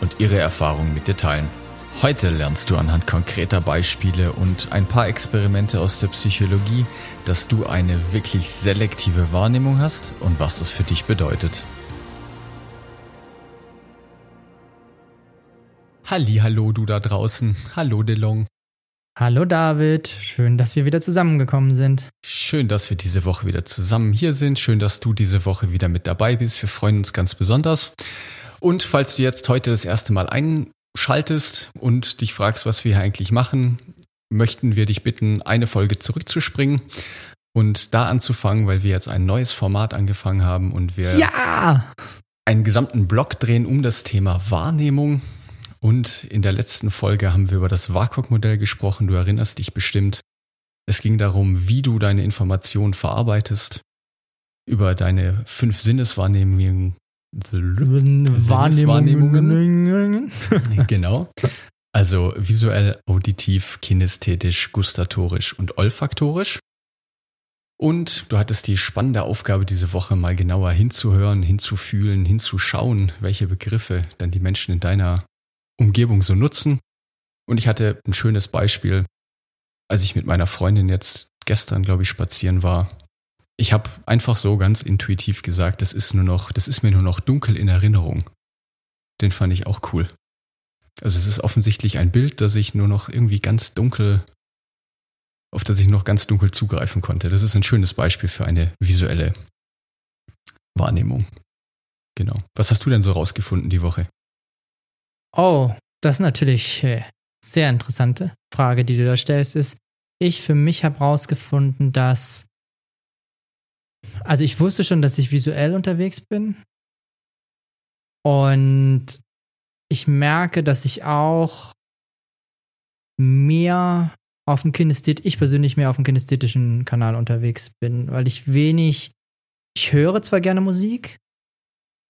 und ihre Erfahrungen mit dir teilen. Heute lernst du anhand konkreter Beispiele und ein paar Experimente aus der Psychologie, dass du eine wirklich selektive Wahrnehmung hast und was das für dich bedeutet. Halli, hallo du da draußen. Hallo DeLong. Hallo David, schön, dass wir wieder zusammengekommen sind. Schön, dass wir diese Woche wieder zusammen hier sind. Schön, dass du diese Woche wieder mit dabei bist. Wir freuen uns ganz besonders. Und falls du jetzt heute das erste Mal einschaltest und dich fragst, was wir hier eigentlich machen, möchten wir dich bitten, eine Folge zurückzuspringen und da anzufangen, weil wir jetzt ein neues Format angefangen haben und wir ja! einen gesamten Blog drehen um das Thema Wahrnehmung. Und in der letzten Folge haben wir über das WAKOK-Modell gesprochen. Du erinnerst dich bestimmt. Es ging darum, wie du deine Informationen verarbeitest, über deine fünf Sinneswahrnehmungen, Wahrnehmungen. genau. Also visuell, auditiv, kinästhetisch, gustatorisch und olfaktorisch. Und du hattest die spannende Aufgabe diese Woche mal genauer hinzuhören, hinzufühlen, hinzuschauen, welche Begriffe dann die Menschen in deiner Umgebung so nutzen. Und ich hatte ein schönes Beispiel, als ich mit meiner Freundin jetzt gestern, glaube ich, spazieren war ich habe einfach so ganz intuitiv gesagt, das ist nur noch, das ist mir nur noch dunkel in Erinnerung. Den fand ich auch cool. Also es ist offensichtlich ein Bild, das ich nur noch irgendwie ganz dunkel, auf das ich noch ganz dunkel zugreifen konnte. Das ist ein schönes Beispiel für eine visuelle Wahrnehmung. Genau. Was hast du denn so rausgefunden die Woche? Oh, das ist natürlich äh, sehr interessante Frage, die du da stellst. Ist, ich für mich habe rausgefunden, dass also ich wusste schon, dass ich visuell unterwegs bin. Und ich merke, dass ich auch mehr auf dem Kinesthet, ich persönlich mehr auf dem kinästhetischen Kanal unterwegs bin, weil ich wenig, ich höre zwar gerne Musik,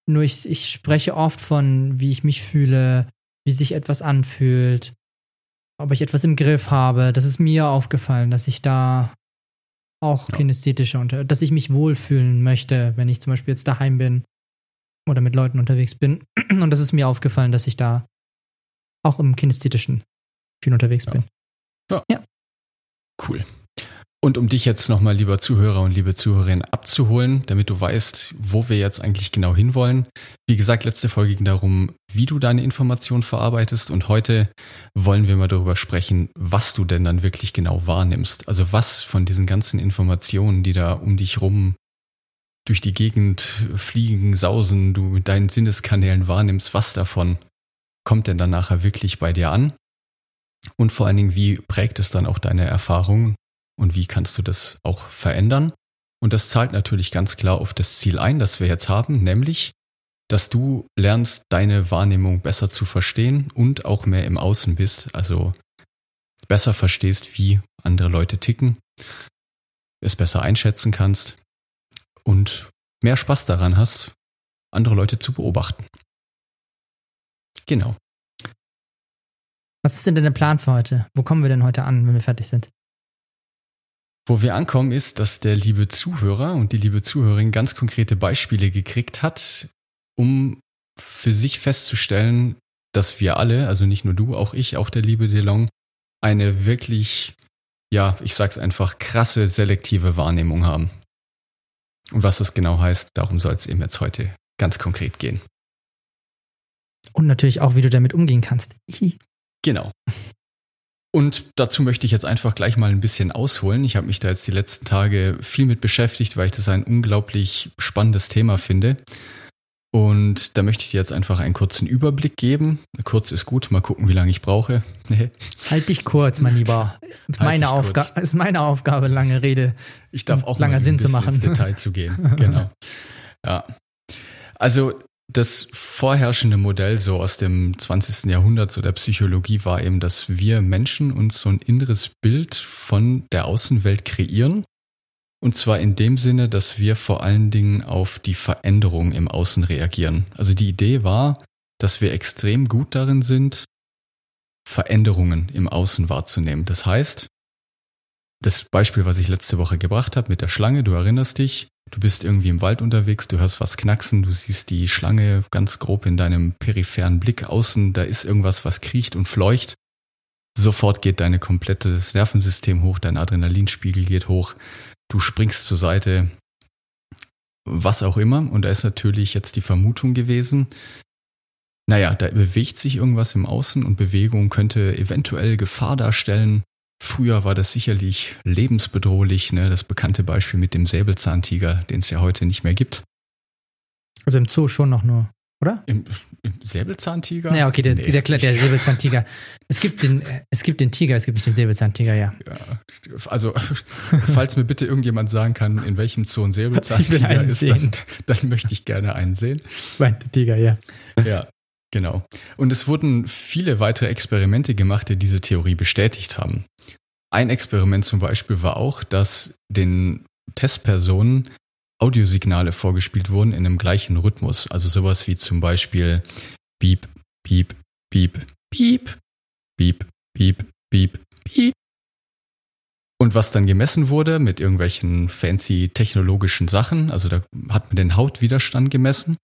nur ich, ich spreche oft von, wie ich mich fühle, wie sich etwas anfühlt, ob ich etwas im Griff habe. Das ist mir aufgefallen, dass ich da auch ja. kinästhetische, unter dass ich mich wohlfühlen möchte, wenn ich zum Beispiel jetzt daheim bin oder mit Leuten unterwegs bin. Und das ist mir aufgefallen, dass ich da auch im kinästhetischen viel unterwegs ja. bin. Ja. ja. Cool. Und um dich jetzt nochmal, lieber Zuhörer und liebe Zuhörerin, abzuholen, damit du weißt, wo wir jetzt eigentlich genau hinwollen. Wie gesagt, letzte Folge ging darum, wie du deine Informationen verarbeitest. Und heute wollen wir mal darüber sprechen, was du denn dann wirklich genau wahrnimmst. Also was von diesen ganzen Informationen, die da um dich rum durch die Gegend fliegen, sausen, du mit deinen Sinneskanälen wahrnimmst, was davon kommt denn dann nachher wirklich bei dir an? Und vor allen Dingen, wie prägt es dann auch deine Erfahrungen und wie kannst du das auch verändern. Und das zahlt natürlich ganz klar auf das Ziel ein, das wir jetzt haben, nämlich, dass du lernst, deine Wahrnehmung besser zu verstehen und auch mehr im Außen bist, also besser verstehst, wie andere Leute ticken, es besser einschätzen kannst und mehr Spaß daran hast, andere Leute zu beobachten. Genau. Was ist denn dein Plan für heute? Wo kommen wir denn heute an, wenn wir fertig sind? Wo wir ankommen, ist, dass der liebe Zuhörer und die liebe Zuhörerin ganz konkrete Beispiele gekriegt hat, um für sich festzustellen, dass wir alle, also nicht nur du, auch ich, auch der liebe DeLong, eine wirklich, ja, ich sag's einfach, krasse selektive Wahrnehmung haben. Und was das genau heißt, darum soll es eben jetzt heute ganz konkret gehen. Und natürlich auch, wie du damit umgehen kannst. genau. Und dazu möchte ich jetzt einfach gleich mal ein bisschen ausholen. Ich habe mich da jetzt die letzten Tage viel mit beschäftigt, weil ich das ein unglaublich spannendes Thema finde. Und da möchte ich dir jetzt einfach einen kurzen Überblick geben. Kurz ist gut, mal gucken, wie lange ich brauche. halt dich kurz, mein Lieber. Halt meine Aufgabe ist meine Aufgabe, lange Rede. Ich darf auch langer mal Sinn zu machen. ins Detail zu gehen. Genau. Ja. Also das vorherrschende Modell so aus dem 20. Jahrhundert so der Psychologie war eben, dass wir Menschen uns so ein inneres Bild von der Außenwelt kreieren. Und zwar in dem Sinne, dass wir vor allen Dingen auf die Veränderung im Außen reagieren. Also die Idee war, dass wir extrem gut darin sind, Veränderungen im Außen wahrzunehmen. Das heißt, das Beispiel, was ich letzte Woche gebracht habe mit der Schlange, du erinnerst dich, du bist irgendwie im Wald unterwegs, du hörst was knacksen, du siehst die Schlange ganz grob in deinem peripheren Blick außen, da ist irgendwas, was kriecht und fleucht. Sofort geht dein komplettes Nervensystem hoch, dein Adrenalinspiegel geht hoch, du springst zur Seite, was auch immer. Und da ist natürlich jetzt die Vermutung gewesen, naja, da bewegt sich irgendwas im Außen und Bewegung könnte eventuell Gefahr darstellen. Früher war das sicherlich lebensbedrohlich, ne? das bekannte Beispiel mit dem Säbelzahntiger, den es ja heute nicht mehr gibt. Also im Zoo schon noch nur, oder? Im, im Säbelzahntiger? Naja, okay, der, nee. der, der, der Säbelzahntiger. es, gibt den, es gibt den Tiger, es gibt nicht den Säbelzahntiger, ja. ja also, falls mir bitte irgendjemand sagen kann, in welchem Zoo ein Säbelzahntiger ist, dann, dann, möchte ich gerne einen sehen. Meinte Tiger, ja. Ja, Genau. Und es wurden viele weitere Experimente gemacht, die diese Theorie bestätigt haben. Ein Experiment zum Beispiel war auch, dass den Testpersonen Audiosignale vorgespielt wurden in einem gleichen Rhythmus. Also sowas wie zum Beispiel Piep, Piep, Piep, Piep, Piep, Piep, Piep, Piep. Und was dann gemessen wurde mit irgendwelchen fancy technologischen Sachen, also da hat man den Hautwiderstand gemessen,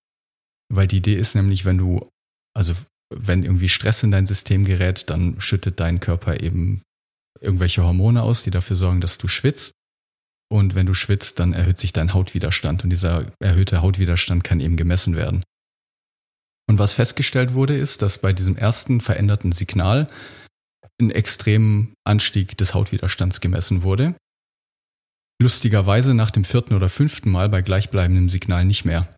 weil die Idee ist nämlich, wenn du also wenn irgendwie Stress in dein System gerät, dann schüttet dein Körper eben irgendwelche Hormone aus, die dafür sorgen, dass du schwitzt. Und wenn du schwitzt, dann erhöht sich dein Hautwiderstand und dieser erhöhte Hautwiderstand kann eben gemessen werden. Und was festgestellt wurde, ist, dass bei diesem ersten veränderten Signal ein extremen Anstieg des Hautwiderstands gemessen wurde. Lustigerweise nach dem vierten oder fünften Mal bei gleichbleibendem Signal nicht mehr.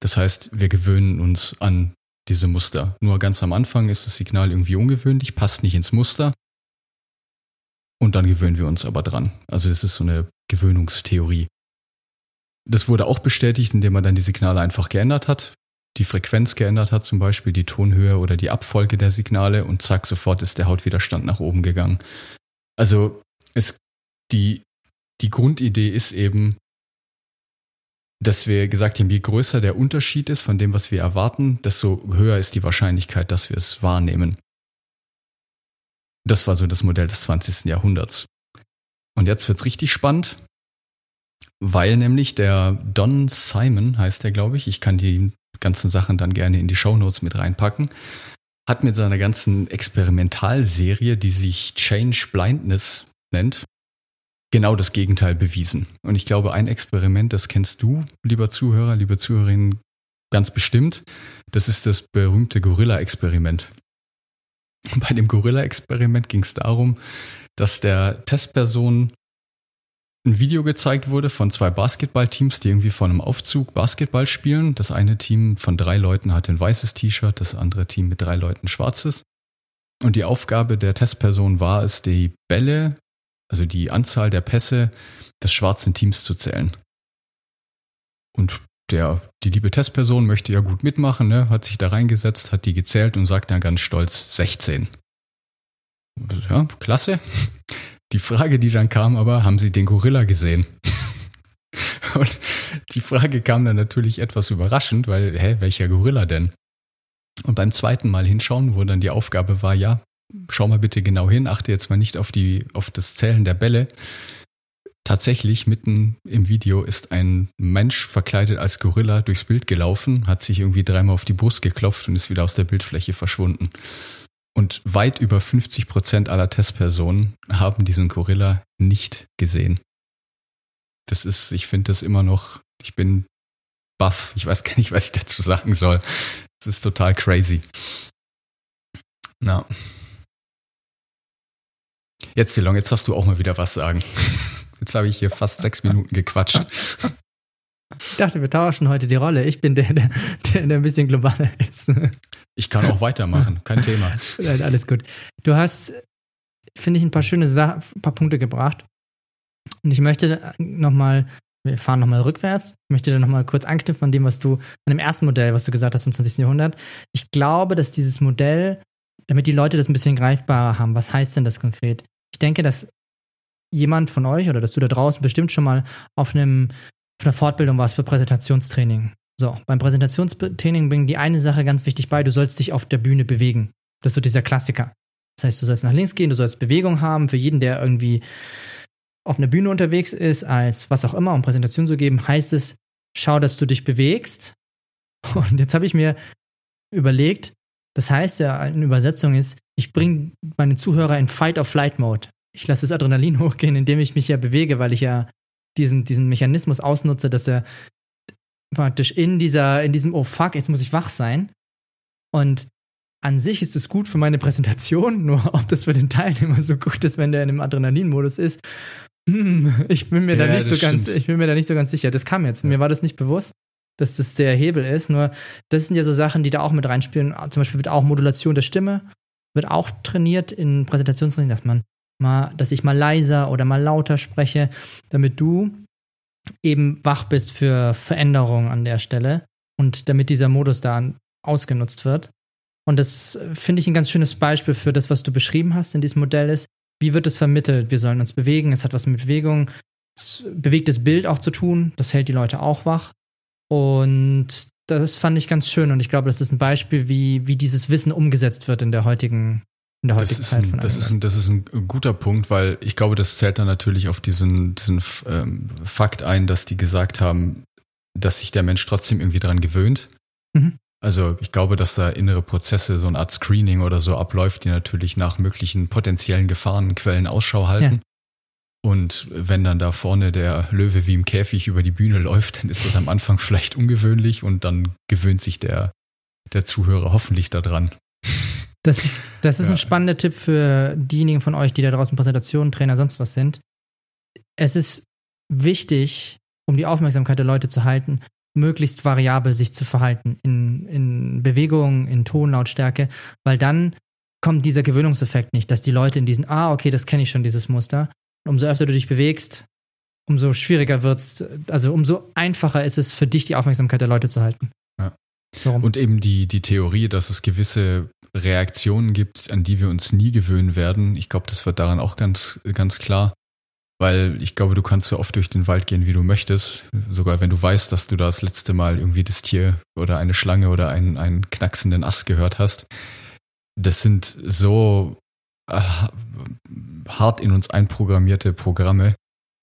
Das heißt, wir gewöhnen uns an diese Muster. Nur ganz am Anfang ist das Signal irgendwie ungewöhnlich, passt nicht ins Muster. Und dann gewöhnen wir uns aber dran. Also das ist so eine Gewöhnungstheorie. Das wurde auch bestätigt, indem man dann die Signale einfach geändert hat, die Frequenz geändert hat, zum Beispiel die Tonhöhe oder die Abfolge der Signale und zack, sofort ist der Hautwiderstand nach oben gegangen. Also es, die, die Grundidee ist eben, dass wir gesagt haben, je größer der Unterschied ist von dem, was wir erwarten, desto höher ist die Wahrscheinlichkeit, dass wir es wahrnehmen. Das war so das Modell des 20. Jahrhunderts. Und jetzt wird's richtig spannend, weil nämlich der Don Simon heißt der, glaube ich, ich kann die ganzen Sachen dann gerne in die Shownotes mit reinpacken, hat mit seiner ganzen Experimentalserie, die sich Change Blindness nennt, genau das Gegenteil bewiesen. Und ich glaube, ein Experiment, das kennst du, lieber Zuhörer, liebe Zuhörerin, ganz bestimmt. Das ist das berühmte Gorilla-Experiment. Bei dem Gorilla-Experiment ging es darum, dass der Testperson ein Video gezeigt wurde von zwei Basketballteams, die irgendwie vor einem Aufzug Basketball spielen. Das eine Team von drei Leuten hatte ein weißes T-Shirt, das andere Team mit drei Leuten schwarzes. Und die Aufgabe der Testperson war es, die Bälle also die Anzahl der Pässe des schwarzen Teams zu zählen. Und der, die liebe Testperson möchte ja gut mitmachen, ne, hat sich da reingesetzt, hat die gezählt und sagt dann ganz stolz 16. Ja, klasse. Die Frage, die dann kam, aber, haben Sie den Gorilla gesehen? Und die Frage kam dann natürlich etwas überraschend, weil, hä, welcher Gorilla denn? Und beim zweiten Mal hinschauen, wo dann die Aufgabe war, ja, schau mal bitte genau hin, achte jetzt mal nicht auf die, auf das Zählen der Bälle. Tatsächlich mitten im Video ist ein Mensch verkleidet als Gorilla durchs Bild gelaufen, hat sich irgendwie dreimal auf die Brust geklopft und ist wieder aus der Bildfläche verschwunden. Und weit über 50 Prozent aller Testpersonen haben diesen Gorilla nicht gesehen. Das ist, ich finde das immer noch, ich bin baff. Ich weiß gar nicht, was ich dazu sagen soll. Das ist total crazy. Na. Jetzt, Delong, jetzt darfst du auch mal wieder was sagen. Jetzt habe ich hier fast sechs Minuten gequatscht. Ich dachte, wir tauschen heute die Rolle. Ich bin der, der, der, ein bisschen globaler ist. Ich kann auch weitermachen, kein Thema. Nein, alles gut. Du hast, finde ich, ein paar schöne Sa ein paar Punkte gebracht. Und ich möchte nochmal wir fahren nochmal rückwärts. Ich möchte da nochmal kurz anknüpfen an dem, was du, an dem ersten Modell, was du gesagt hast im 20. Jahrhundert. Ich glaube, dass dieses Modell, damit die Leute das ein bisschen greifbarer haben, was heißt denn das konkret? Ich denke, dass jemand von euch oder dass du da draußen bestimmt schon mal auf einem auf einer Fortbildung warst für Präsentationstraining. So, beim Präsentationstraining bringen die eine Sache ganz wichtig bei, du sollst dich auf der Bühne bewegen. Das ist so dieser Klassiker. Das heißt, du sollst nach links gehen, du sollst Bewegung haben. Für jeden, der irgendwie auf einer Bühne unterwegs ist, als was auch immer, um Präsentation zu geben, heißt es, schau, dass du dich bewegst. Und jetzt habe ich mir überlegt, das heißt ja in Übersetzung ist, ich bringe meine Zuhörer in Fight-or-Flight-Mode. Ich lasse das Adrenalin hochgehen, indem ich mich ja bewege, weil ich ja diesen, diesen Mechanismus ausnutze, dass er praktisch in dieser, in diesem, oh fuck, jetzt muss ich wach sein. Und an sich ist es gut für meine Präsentation, nur ob das für den Teilnehmer so gut ist, wenn der in einem Adrenalin-Modus ist. Hm, ich bin mir ja, da nicht so ganz, ich bin mir da nicht so ganz sicher. Das kam jetzt. Ja. Mir war das nicht bewusst, dass das der Hebel ist. Nur das sind ja so Sachen, die da auch mit reinspielen. Zum Beispiel wird auch Modulation der Stimme, wird auch trainiert in Präsentationstraining, dass man mal, dass ich mal leiser oder mal lauter spreche, damit du eben wach bist für Veränderungen an der Stelle und damit dieser Modus da ausgenutzt wird. Und das finde ich ein ganz schönes Beispiel für das, was du beschrieben hast in diesem Modell ist. Wie wird es vermittelt? Wir sollen uns bewegen. Es hat was mit Bewegung, bewegtes Bild auch zu tun. Das hält die Leute auch wach. Und das fand ich ganz schön. Und ich glaube, das ist ein Beispiel, wie, wie dieses Wissen umgesetzt wird in der heutigen in der heutigen das Zeit ein, von das ist, ein, das ist ein guter Punkt, weil ich glaube, das zählt dann natürlich auf diesen, diesen ähm, Fakt ein, dass die gesagt haben, dass sich der Mensch trotzdem irgendwie dran gewöhnt. Mhm. Also ich glaube, dass da innere Prozesse, so eine Art Screening oder so abläuft, die natürlich nach möglichen potenziellen Gefahrenquellen Ausschau halten. Ja. Und wenn dann da vorne der Löwe wie im Käfig über die Bühne läuft, dann ist das am Anfang vielleicht ungewöhnlich und dann gewöhnt sich der, der Zuhörer hoffentlich daran. Das, das ist ja. ein spannender Tipp für diejenigen von euch, die da draußen Präsentationen, Trainer, sonst was sind. Es ist wichtig, um die Aufmerksamkeit der Leute zu halten, möglichst variabel sich zu verhalten in, in Bewegung, in Tonlautstärke, weil dann kommt dieser Gewöhnungseffekt nicht, dass die Leute in diesen, ah, okay, das kenne ich schon, dieses Muster. umso öfter du dich bewegst, umso schwieriger wird es, also umso einfacher ist es für dich, die Aufmerksamkeit der Leute zu halten. Ja. Und eben die, die Theorie, dass es gewisse Reaktionen gibt, an die wir uns nie gewöhnen werden. Ich glaube, das wird daran auch ganz, ganz klar. Weil ich glaube, du kannst so oft durch den Wald gehen, wie du möchtest. Sogar wenn du weißt, dass du da das letzte Mal irgendwie das Tier oder eine Schlange oder einen, einen knacksenden Ast gehört hast. Das sind so äh, hart in uns einprogrammierte Programme,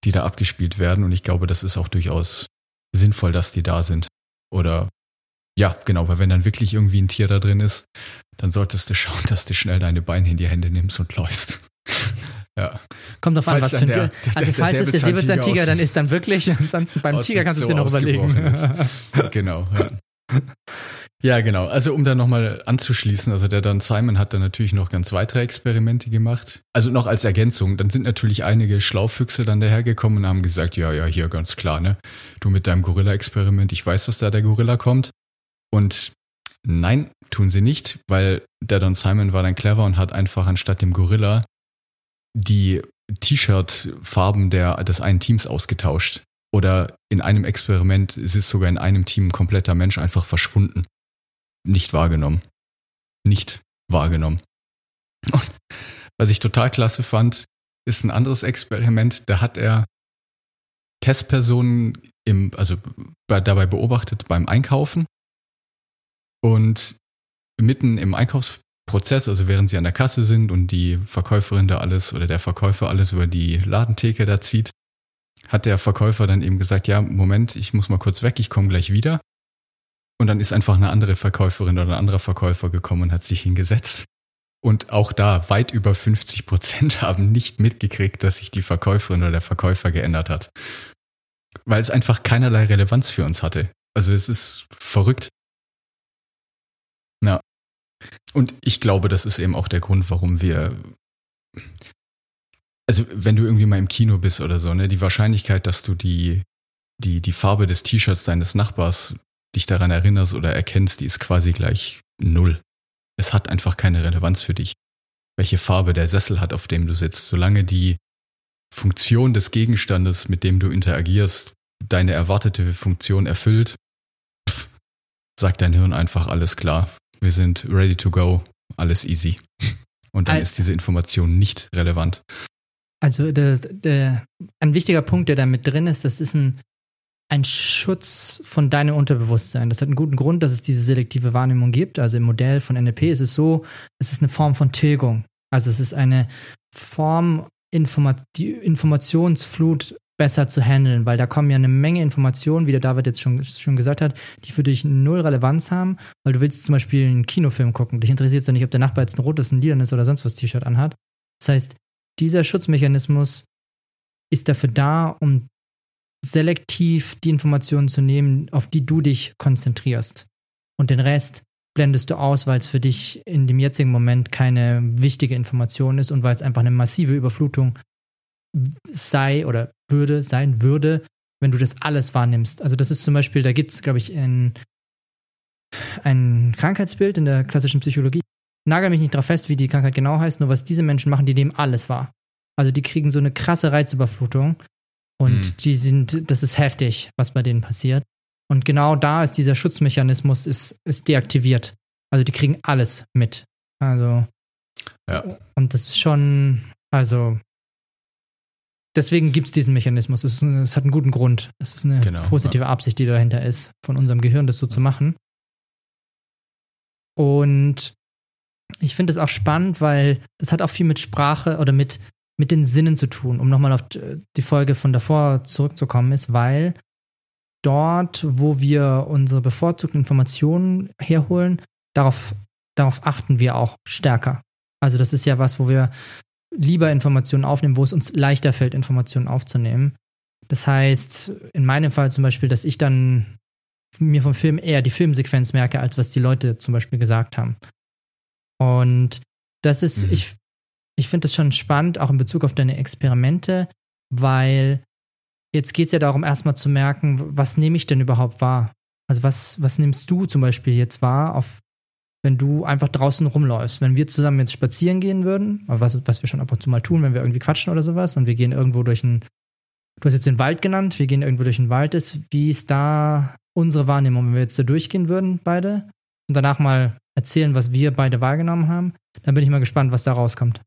die da abgespielt werden. Und ich glaube, das ist auch durchaus sinnvoll, dass die da sind. Oder ja, genau, weil wenn dann wirklich irgendwie ein Tier da drin ist, dann solltest du schauen, dass du schnell deine Beine in die Hände nimmst und läufst. ja. Kommt drauf an, was für ein Tier. Also der, falls es der Säbelzahntiger dann ist, dann wirklich. Ansonsten beim Tiger kannst du es dir noch überlegen. genau. Ja. ja. genau. Also um da nochmal anzuschließen, also der Don Simon hat dann natürlich noch ganz weitere Experimente gemacht. Also noch als Ergänzung, dann sind natürlich einige Schlaufüchse dann dahergekommen und haben gesagt, ja, ja, hier ganz klar, ne? Du mit deinem Gorilla-Experiment, ich weiß, dass da der Gorilla kommt. Und nein, tun sie nicht, weil der Don Simon war dann clever und hat einfach anstatt dem Gorilla die T-Shirt-Farben des einen Teams ausgetauscht. Oder in einem Experiment ist es sogar in einem Team ein kompletter Mensch einfach verschwunden. Nicht wahrgenommen. Nicht wahrgenommen. Und was ich total klasse fand, ist ein anderes Experiment. Da hat er Testpersonen im, also dabei beobachtet beim Einkaufen und mitten im Einkaufsprozess, also während sie an der Kasse sind und die Verkäuferin da alles oder der Verkäufer alles über die Ladentheke da zieht, hat der Verkäufer dann eben gesagt, ja, Moment, ich muss mal kurz weg, ich komme gleich wieder. Und dann ist einfach eine andere Verkäuferin oder ein anderer Verkäufer gekommen und hat sich hingesetzt. Und auch da weit über 50 Prozent haben nicht mitgekriegt, dass sich die Verkäuferin oder der Verkäufer geändert hat. Weil es einfach keinerlei Relevanz für uns hatte. Also es ist verrückt. Ja. Und ich glaube, das ist eben auch der Grund, warum wir. Also, wenn du irgendwie mal im Kino bist oder so, ne, die Wahrscheinlichkeit, dass du die, die, die Farbe des T-Shirts deines Nachbars dich daran erinnerst oder erkennst, die ist quasi gleich null. Es hat einfach keine Relevanz für dich, welche Farbe der Sessel hat, auf dem du sitzt. Solange die Funktion des Gegenstandes, mit dem du interagierst, deine erwartete Funktion erfüllt, pff, sagt dein Hirn einfach alles klar. Wir sind ready to go, alles easy. Und dann Al- ist diese Information nicht relevant. Also der, der, ein wichtiger Punkt, der da mit drin ist, das ist ein, ein Schutz von deinem Unterbewusstsein. Das hat einen guten Grund, dass es diese selektive Wahrnehmung gibt. Also im Modell von NLP ist es so, es ist eine Form von Tilgung. Also es ist eine Form, Informa die Informationsflut besser zu handeln, weil da kommen ja eine Menge Informationen, wie der David jetzt schon, schon gesagt hat, die für dich null Relevanz haben, weil du willst zum Beispiel einen Kinofilm gucken. Dich interessiert ja nicht, ob der Nachbar jetzt ein rotes, ein lilanes oder sonst was T-Shirt anhat. Das heißt, dieser Schutzmechanismus ist dafür da, um selektiv die Informationen zu nehmen, auf die du dich konzentrierst. Und den Rest blendest du aus, weil es für dich in dem jetzigen Moment keine wichtige Information ist und weil es einfach eine massive Überflutung sei oder würde, sein würde, wenn du das alles wahrnimmst. Also das ist zum Beispiel, da gibt es, glaube ich, ein, ein Krankheitsbild in der klassischen Psychologie. Nagel mich nicht drauf fest, wie die Krankheit genau heißt, nur was diese Menschen machen, die nehmen alles wahr. Also die kriegen so eine krasse Reizüberflutung und Hm. die sind, das ist heftig, was bei denen passiert. Und genau da ist dieser Schutzmechanismus ist, ist deaktiviert. Also die kriegen alles mit. Also Ja. und das ist schon, also deswegen gibt es diesen Mechanismus. Es, es hat einen guten Grund. Es ist eine Genau, positive Absicht, die dahinter ist, von unserem Gehirn das so zu machen. Und ich finde es auch spannend, weil das hat auch viel mit Sprache oder mit, mit den Sinnen zu tun, um nochmal auf die Folge von davor zurückzukommen, ist, weil dort, wo wir unsere bevorzugten Informationen herholen, darauf, darauf achten wir auch stärker. Also das ist ja was, wo wir lieber Informationen aufnehmen, wo es uns leichter fällt, Informationen aufzunehmen. Das heißt, in meinem Fall zum Beispiel, dass ich dann mir vom Film eher die Filmsequenz merke, als was die Leute zum Beispiel gesagt haben. Und das ist, Mhm. ich, ich finde das schon spannend, auch in Bezug auf deine Experimente, weil jetzt geht es ja darum, erstmal zu merken, was nehme ich denn überhaupt wahr? Also was, was nimmst du zum Beispiel jetzt wahr, auf, wenn du einfach draußen rumläufst? Wenn wir zusammen jetzt spazieren gehen würden, was, was wir schon ab und zu mal tun, wenn wir irgendwie quatschen oder sowas, und wir gehen irgendwo durch einen, du hast jetzt den Wald genannt, wir gehen irgendwo durch den Wald ist, wie ist da unsere Wahrnehmung, wenn wir jetzt da durchgehen würden, beide, und danach mal erzählen, was wir beide wahrgenommen haben, dann bin ich mal gespannt, was da rauskommt.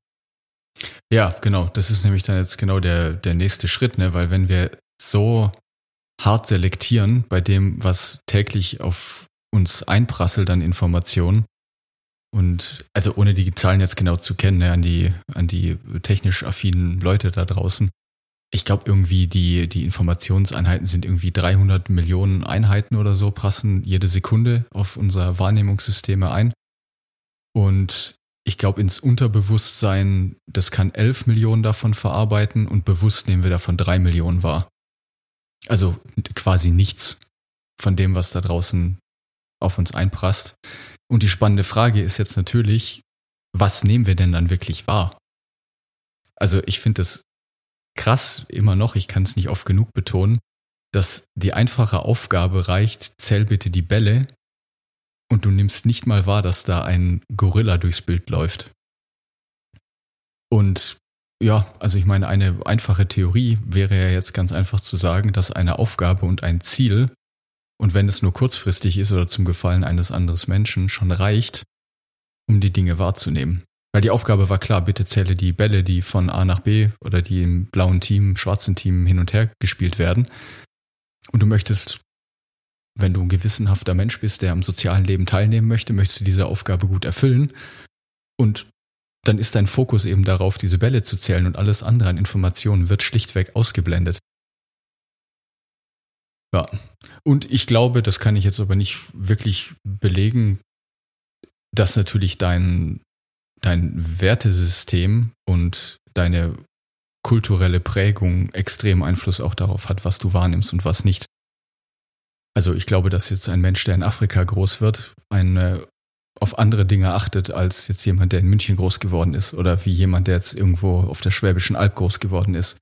Ja, genau. Das ist nämlich dann jetzt genau der, der nächste Schritt, ne? Weil wenn wir so hart selektieren bei dem, was täglich auf uns einprasselt an Informationen, und also ohne die Zahlen jetzt genau zu kennen, ne, an die, an die technisch affinen Leute da draußen. Ich glaube irgendwie die, die Informationseinheiten sind irgendwie 300 Millionen Einheiten oder so, prassen jede Sekunde auf unser Wahrnehmungssysteme ein. Und ich glaube, ins Unterbewusstsein, das kann 11 Millionen davon verarbeiten und bewusst nehmen wir davon 3 Millionen wahr. Also quasi nichts von dem, was da draußen auf uns einprasst. Und die spannende Frage ist jetzt natürlich, was nehmen wir denn dann wirklich wahr? Also ich finde es krass immer noch, ich kann es nicht oft genug betonen, dass die einfache Aufgabe reicht, zähl bitte die Bälle und du nimmst nicht mal wahr, dass da ein Gorilla durchs Bild läuft. Und ja, also ich meine, eine einfache Theorie wäre ja jetzt ganz einfach zu sagen, dass eine Aufgabe und ein Ziel, und wenn es nur kurzfristig ist oder zum Gefallen eines anderen Menschen, schon reicht, um die Dinge wahrzunehmen. Weil die Aufgabe war klar, bitte zähle die Bälle, die von A nach B oder die im blauen Team, schwarzen Team hin und her gespielt werden. Und du möchtest wenn du ein gewissenhafter Mensch bist, der am sozialen Leben teilnehmen möchte, möchtest du diese Aufgabe gut erfüllen. Und dann ist dein Fokus eben darauf, diese Bälle zu zählen und alles andere an Informationen wird schlichtweg ausgeblendet. Ja. Und ich glaube, das kann ich jetzt aber nicht wirklich belegen, dass natürlich dein, dein Wertesystem und deine kulturelle Prägung extrem Einfluss auch darauf hat, was du wahrnimmst und was nicht. Also ich glaube, dass jetzt ein Mensch, der in Afrika groß wird, eine, auf andere Dinge achtet als jetzt jemand, der in München groß geworden ist oder wie jemand, der jetzt irgendwo auf der Schwäbischen Alb groß geworden ist,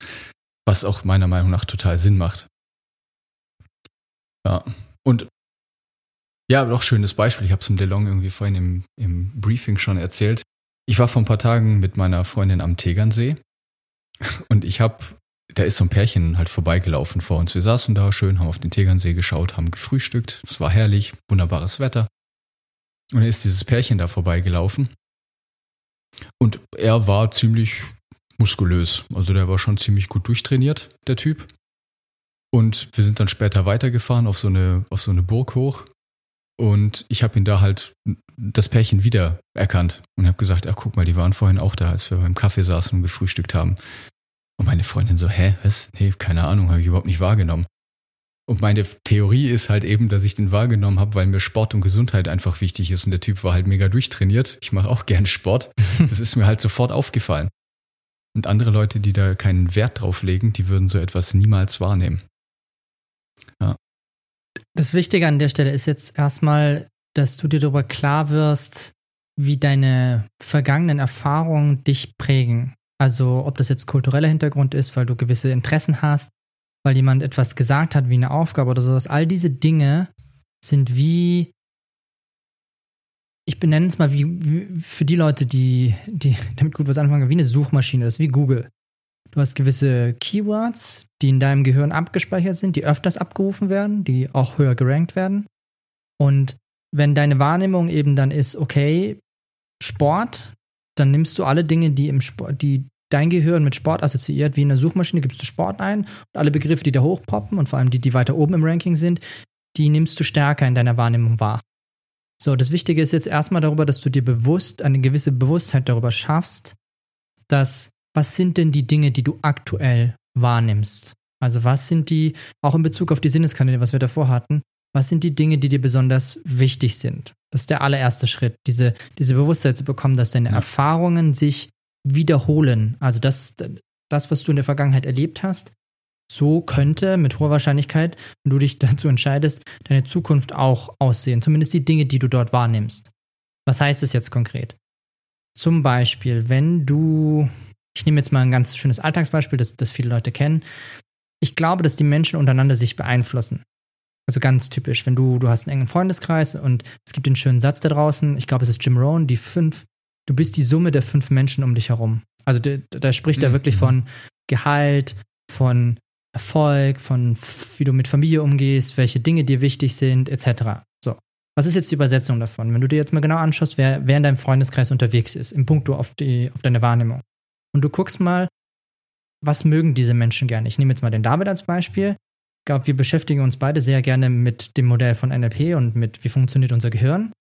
was auch meiner Meinung nach total Sinn macht. Ja, und ja, noch schönes Beispiel. Ich habe es im DeLong irgendwie vorhin im, im Briefing schon erzählt. Ich war vor ein paar Tagen mit meiner Freundin am Tegernsee und ich habe da ist so ein Pärchen halt vorbeigelaufen vor uns. Wir saßen da schön, haben auf den Tegernsee geschaut, haben gefrühstückt. Es war herrlich, wunderbares Wetter. Und dann ist dieses Pärchen da vorbeigelaufen. Und er war ziemlich muskulös. Also der war schon ziemlich gut durchtrainiert, der Typ. Und wir sind dann später weitergefahren auf so eine, auf so eine Burg hoch. Und ich habe ihn da halt das Pärchen wieder erkannt und habe gesagt, ach guck mal, die waren vorhin auch da, als wir beim Kaffee saßen und gefrühstückt haben. Und meine Freundin so, hä, was? Nee, keine Ahnung, habe ich überhaupt nicht wahrgenommen. Und meine Theorie ist halt eben, dass ich den wahrgenommen habe, weil mir Sport und Gesundheit einfach wichtig ist. Und der Typ war halt mega durchtrainiert. Ich mache auch gerne Sport. Das ist mir halt sofort aufgefallen. Und andere Leute, die da keinen Wert drauf legen, die würden so etwas niemals wahrnehmen. Das Wichtige an der Stelle ist jetzt erstmal, dass du dir darüber klar wirst, wie deine vergangenen Erfahrungen dich prägen. Also ob das jetzt kultureller Hintergrund ist, weil du gewisse Interessen hast, weil jemand etwas gesagt hat wie eine Aufgabe oder sowas. All diese Dinge sind wie, ich benenne es mal wie, wie für die Leute, die, die damit gut was anfangen, wie eine Suchmaschine, das ist wie Google. Du hast gewisse Keywords, die in deinem Gehirn abgespeichert sind, die öfters abgerufen werden, die auch höher gerankt werden. Und wenn deine Wahrnehmung eben dann ist, okay, Sport, dann nimmst du alle Dinge, die im Sport, die dein Gehirn mit Sport assoziiert, wie in der Suchmaschine gibst du Sport ein und alle Begriffe, die da hochpoppen und vor allem die, die weiter oben im Ranking sind, die nimmst du stärker in deiner Wahrnehmung wahr. So, das Wichtige ist jetzt erstmal darüber, dass du dir bewusst eine gewisse Bewusstheit darüber schaffst, dass was sind denn die Dinge, die du aktuell wahrnimmst? Also was sind die, auch in Bezug auf die Sinneskanäle, was wir davor hatten, was sind die Dinge, die dir besonders wichtig sind? Das ist der allererste Schritt, diese, diese Bewusstheit zu bekommen, dass deine ja. Erfahrungen sich wiederholen. Also das, das, was du in der Vergangenheit erlebt hast, so könnte mit hoher Wahrscheinlichkeit, wenn du dich dazu entscheidest, deine Zukunft auch aussehen. Zumindest die Dinge, die du dort wahrnimmst. Was heißt das jetzt konkret? Zum Beispiel, wenn du ich nehme jetzt mal ein ganz schönes Alltagsbeispiel, das, das viele Leute kennen. Ich glaube, dass die Menschen untereinander sich beeinflussen. Also ganz typisch, wenn du, du hast einen engen Freundeskreis und es gibt den schönen Satz da draußen, ich glaube, es ist Jim Rohn, die fünf, du bist die Summe der fünf Menschen um dich herum. Also da, spricht er mhm. wirklich von Gehalt, von Erfolg, von wie du mit Familie umgehst, welche Dinge dir wichtig sind, etc. So. Was ist jetzt die Übersetzung davon? Wenn du dir jetzt mal genau anschaust, wer, wer in deinem Freundeskreis unterwegs ist, im Punkto auf, die, auf deine Wahrnehmung und du guckst mal, was mögen diese Menschen gerne. Ich nehme jetzt mal den David als Beispiel. Ich glaube, wir beschäftigen uns beide sehr gerne mit dem Modell von NLP und mit, wie funktioniert unser Gehirn.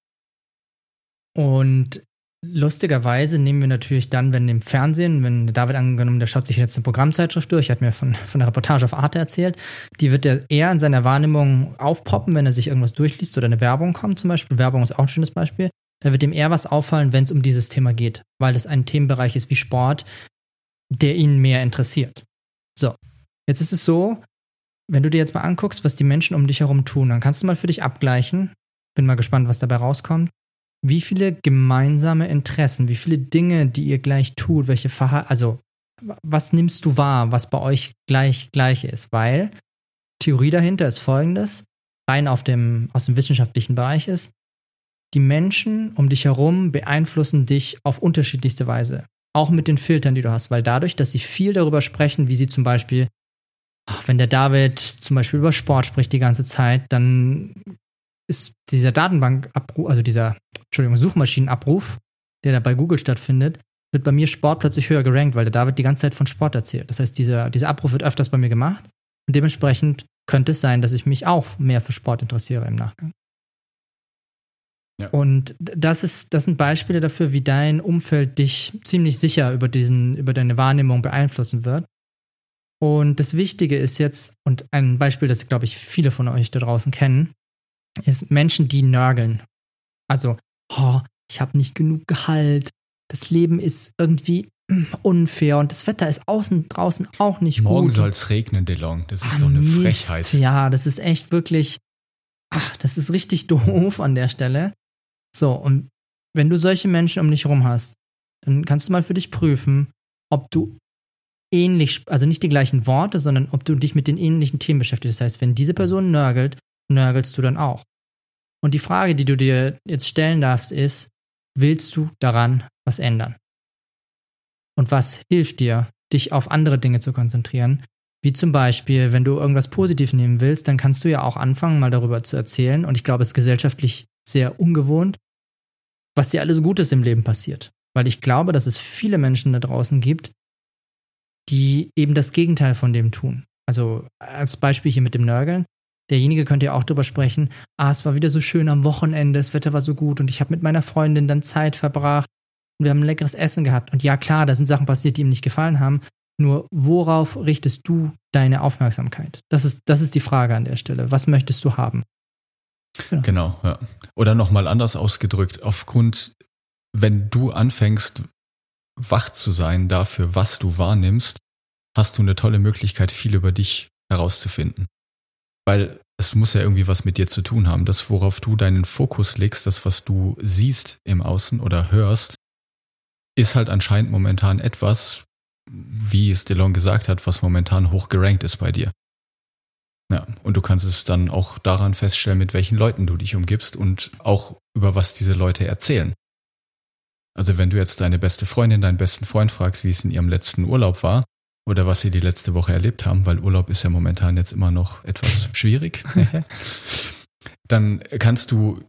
Und lustigerweise nehmen wir natürlich dann, wenn im Fernsehen, wenn David angenommen, der schaut sich jetzt eine Programmzeitschrift durch, hat mir von, von der Reportage auf Arte erzählt, die wird er eher in seiner Wahrnehmung aufpoppen, wenn er sich irgendwas durchliest oder eine Werbung kommt zum Beispiel. Werbung ist auch ein schönes Beispiel da wird ihm eher was auffallen, wenn es um dieses Thema geht, weil es ein Themenbereich ist wie Sport, der ihn mehr interessiert. So, jetzt ist es so, wenn du dir jetzt mal anguckst, was die Menschen um dich herum tun, dann kannst du mal für dich abgleichen. Bin mal gespannt, was dabei rauskommt. Wie viele gemeinsame Interessen, wie viele Dinge, die ihr gleich tut, welche Verhalten, also was nimmst du wahr, was bei euch gleich gleich ist? Weil Theorie dahinter ist folgendes, rein auf dem, aus dem wissenschaftlichen Bereich ist, die Menschen um dich herum beeinflussen dich auf unterschiedlichste Weise. Auch mit den Filtern, die du hast, weil dadurch, dass sie viel darüber sprechen, wie sie zum Beispiel, wenn der David zum Beispiel über Sport spricht die ganze Zeit, dann ist dieser Datenbankabruf, also dieser, Entschuldigung, Suchmaschinenabruf, der da bei Google stattfindet, wird bei mir Sport plötzlich höher gerankt, weil der David die ganze Zeit von Sport erzählt. Das heißt, dieser, dieser Abruf wird öfters bei mir gemacht und dementsprechend könnte es sein, dass ich mich auch mehr für Sport interessiere im Nachgang. Ja. Und das ist, das sind Beispiele dafür, wie dein Umfeld dich ziemlich sicher über diesen, über deine Wahrnehmung beeinflussen wird. Und das Wichtige ist jetzt, und ein Beispiel, das glaube ich viele von euch da draußen kennen, ist Menschen, die nörgeln. Also, oh, ich habe nicht genug Gehalt, das Leben ist irgendwie unfair und das Wetter ist außen draußen auch nicht Morgen gut. Morgen soll es regnen, DeLong. Das ist ah, doch eine Mist. Frechheit. Ja, das ist echt wirklich, ach, das ist richtig doof an der Stelle. So, und wenn du solche Menschen um dich herum hast, dann kannst du mal für dich prüfen, ob du ähnlich, also nicht die gleichen Worte, sondern ob du dich mit den ähnlichen Themen beschäftigst. Das heißt, wenn diese Person nörgelt, nörgelst du dann auch. Und die Frage, die du dir jetzt stellen darfst, ist, willst du daran was ändern? Und was hilft dir, dich auf andere Dinge zu konzentrieren? Wie zum Beispiel, wenn du irgendwas positiv nehmen willst, dann kannst du ja auch anfangen, mal darüber zu erzählen. Und ich glaube, es ist gesellschaftlich sehr ungewohnt, was dir alles Gutes im Leben passiert. Weil ich glaube, dass es viele Menschen da draußen gibt, die eben das Gegenteil von dem tun. Also als Beispiel hier mit dem Nörgeln. Derjenige könnte ja auch darüber sprechen, ah, es war wieder so schön am Wochenende, das Wetter war so gut und ich habe mit meiner Freundin dann Zeit verbracht und wir haben ein leckeres Essen gehabt. Und ja, klar, da sind Sachen passiert, die ihm nicht gefallen haben. Nur worauf richtest du deine Aufmerksamkeit? Das ist, das ist die Frage an der Stelle. Was möchtest du haben? Genau, genau ja. Oder nochmal anders ausgedrückt, aufgrund, wenn du anfängst, wach zu sein dafür, was du wahrnimmst, hast du eine tolle Möglichkeit, viel über dich herauszufinden. Weil es muss ja irgendwie was mit dir zu tun haben. Das, worauf du deinen Fokus legst, das, was du siehst im Außen oder hörst, ist halt anscheinend momentan etwas, wie es DeLong gesagt hat, was momentan hoch gerankt ist bei dir. Ja, und du kannst es dann auch daran feststellen, mit welchen Leuten du dich umgibst und auch über was diese Leute erzählen. Also wenn du jetzt deine beste Freundin, deinen besten Freund fragst, wie es in ihrem letzten Urlaub war oder was sie die letzte Woche erlebt haben, weil Urlaub ist ja momentan jetzt immer noch etwas schwierig, dann kannst du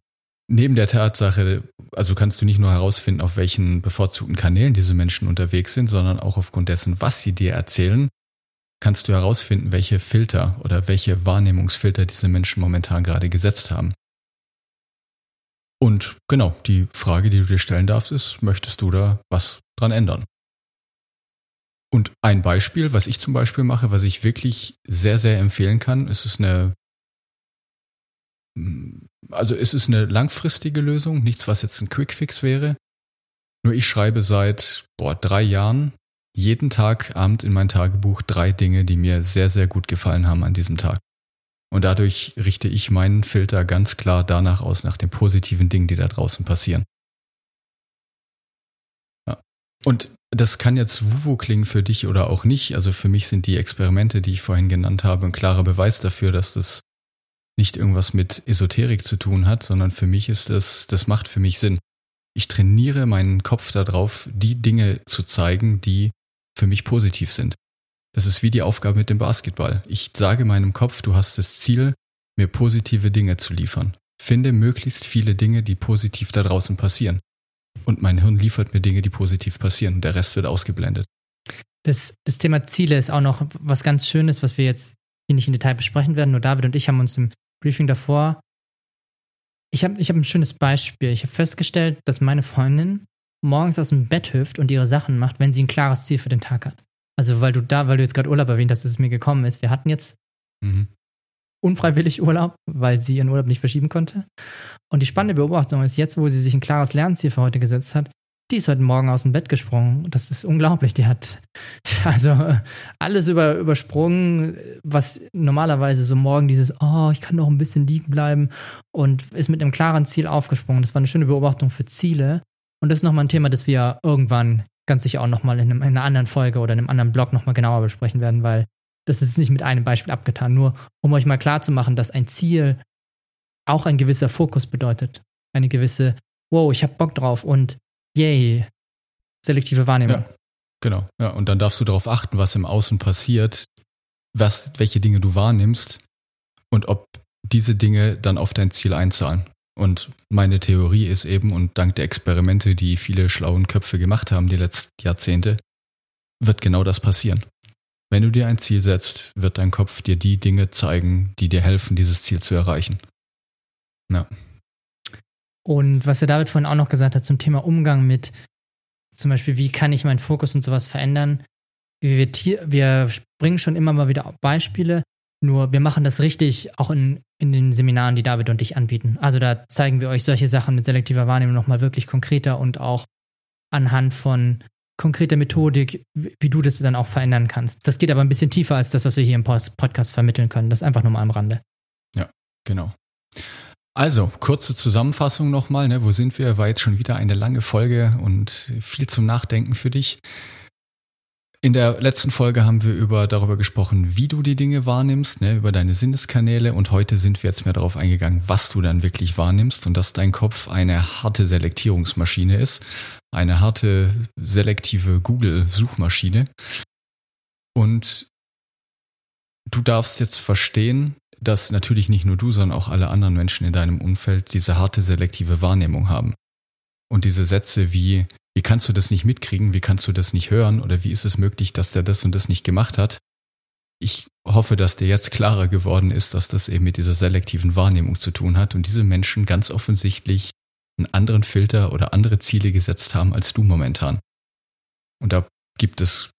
neben der Tatsache, also kannst du nicht nur herausfinden, auf welchen bevorzugten Kanälen diese Menschen unterwegs sind, sondern auch aufgrund dessen, was sie dir erzählen, kannst du herausfinden, welche Filter oder welche Wahrnehmungsfilter diese Menschen momentan gerade gesetzt haben. Und genau, die Frage, die du dir stellen darfst, ist, möchtest du da was dran ändern? Und ein Beispiel, was ich zum Beispiel mache, was ich wirklich sehr, sehr empfehlen kann, ist es eine, also ist es eine langfristige Lösung, nichts, was jetzt ein Quickfix wäre. Nur ich schreibe seit, boah, drei Jahren jeden Tag Abend in mein Tagebuch drei Dinge, die mir sehr, sehr gut gefallen haben an diesem Tag. Und dadurch richte ich meinen Filter ganz klar danach aus, nach den positiven Dingen, die da draußen passieren. Ja. Und das kann jetzt Wuwu klingen für dich oder auch nicht. Also für mich sind die Experimente, die ich vorhin genannt habe, ein klarer Beweis dafür, dass das nicht irgendwas mit Esoterik zu tun hat, sondern für mich ist das, das macht für mich Sinn. Ich trainiere meinen Kopf darauf, die Dinge zu zeigen, die für mich positiv sind. Das ist wie die Aufgabe mit dem Basketball. Ich sage meinem Kopf, du hast das Ziel, mir positive Dinge zu liefern. Finde möglichst viele Dinge, die positiv da draußen passieren. Und mein Hirn liefert mir Dinge, die positiv passieren. Der Rest wird ausgeblendet. Das, das Thema Ziele ist auch noch was ganz Schönes, was wir jetzt hier nicht in Detail besprechen werden. Nur David und ich haben uns im Briefing davor. Ich habe ich hab ein schönes Beispiel. Ich habe festgestellt, dass meine Freundin morgens aus dem Bett hüpft und ihre Sachen macht, wenn sie ein klares Ziel für den Tag hat. Also weil du da, weil du jetzt gerade Urlaub erwähnt hast, dass es mir gekommen ist. Wir hatten jetzt mhm. unfreiwillig Urlaub, weil sie ihren Urlaub nicht verschieben konnte. Und die spannende Beobachtung ist jetzt, wo sie sich ein klares Lernziel für heute gesetzt hat, die ist heute Morgen aus dem Bett gesprungen. Das ist unglaublich. Die hat also alles über, übersprungen, was normalerweise so morgen dieses, oh, ich kann noch ein bisschen liegen bleiben und ist mit einem klaren Ziel aufgesprungen. Das war eine schöne Beobachtung für Ziele. Und das ist nochmal ein Thema, das wir irgendwann ganz sicher auch nochmal in, in einer anderen Folge oder in einem anderen Blog nochmal genauer besprechen werden, weil das ist nicht mit einem Beispiel abgetan. Nur um euch mal klar zu machen, dass ein Ziel auch ein gewisser Fokus bedeutet. Eine gewisse, wow, ich hab Bock drauf und yay, selektive Wahrnehmung. Ja, genau. Ja, und dann darfst du darauf achten, was im Außen passiert, was, welche Dinge du wahrnimmst und ob diese Dinge dann auf dein Ziel einzahlen. Und meine Theorie ist eben, und dank der Experimente, die viele schlauen Köpfe gemacht haben die letzten Jahrzehnte, wird genau das passieren. Wenn du dir ein Ziel setzt, wird dein Kopf dir die Dinge zeigen, die dir helfen, dieses Ziel zu erreichen. Ja. Und was der David vorhin auch noch gesagt hat zum Thema Umgang mit zum Beispiel, wie kann ich meinen Fokus und sowas verändern? Wir, wir bringen schon immer mal wieder Beispiele, nur wir machen das richtig auch in, in den Seminaren, die David und ich anbieten. Also da zeigen wir euch solche Sachen mit selektiver Wahrnehmung nochmal wirklich konkreter und auch anhand von konkreter Methodik, wie du das dann auch verändern kannst. Das geht aber ein bisschen tiefer als das, was wir hier im Podcast vermitteln können. Das einfach nur mal am Rande. Ja, genau. Also, kurze Zusammenfassung nochmal. Ne? Wo sind wir? War jetzt schon wieder eine lange Folge und viel zum Nachdenken für dich. In der letzten Folge haben wir über darüber gesprochen, wie du die Dinge wahrnimmst, ne, über deine Sinneskanäle und heute sind wir jetzt mehr darauf eingegangen, was du dann wirklich wahrnimmst und dass dein Kopf eine harte Selektierungsmaschine ist, eine harte selektive Google-Suchmaschine. Und du darfst jetzt verstehen, dass natürlich nicht nur du, sondern auch alle anderen Menschen in deinem Umfeld diese harte selektive Wahrnehmung haben. Und diese Sätze wie, wie kannst du das nicht mitkriegen, wie kannst du das nicht hören oder wie ist es möglich, dass der das und das nicht gemacht hat? Ich hoffe, dass dir jetzt klarer geworden ist, dass das eben mit dieser selektiven Wahrnehmung zu tun hat und diese Menschen ganz offensichtlich einen anderen Filter oder andere Ziele gesetzt haben als du momentan. Und da gibt es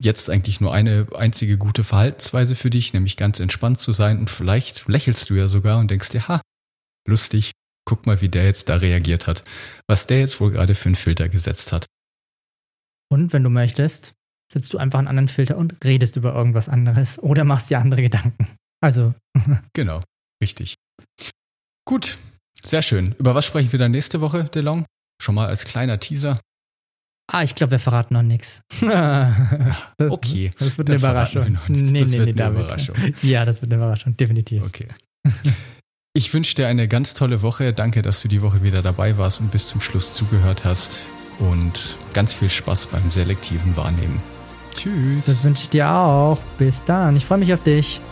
jetzt eigentlich nur eine einzige gute Verhaltensweise für dich, nämlich ganz entspannt zu sein und vielleicht lächelst du ja sogar und denkst dir, ha, lustig, guck mal, wie der jetzt da reagiert hat, was der jetzt wohl gerade für einen Filter gesetzt hat. Und wenn du möchtest, setzt du einfach einen anderen Filter und redest über irgendwas anderes oder machst dir andere Gedanken. Also. genau, richtig. Gut, sehr schön. Über was sprechen wir dann nächste Woche, DeLong? Schon mal als kleiner Teaser. Ah, ich glaube, wir verraten noch nichts. okay. Das wird eine Überraschung. Nee, das nee, wird nee, eine Überraschung. Ja, das wird eine Überraschung, definitiv. Okay. Ich wünsche dir eine ganz tolle Woche. Danke, dass du die Woche wieder dabei warst und bis zum Schluss zugehört hast. Und ganz viel Spaß beim selektiven Wahrnehmen. Tschüss. Das wünsche ich dir auch. Bis dann. Ich freue mich auf dich.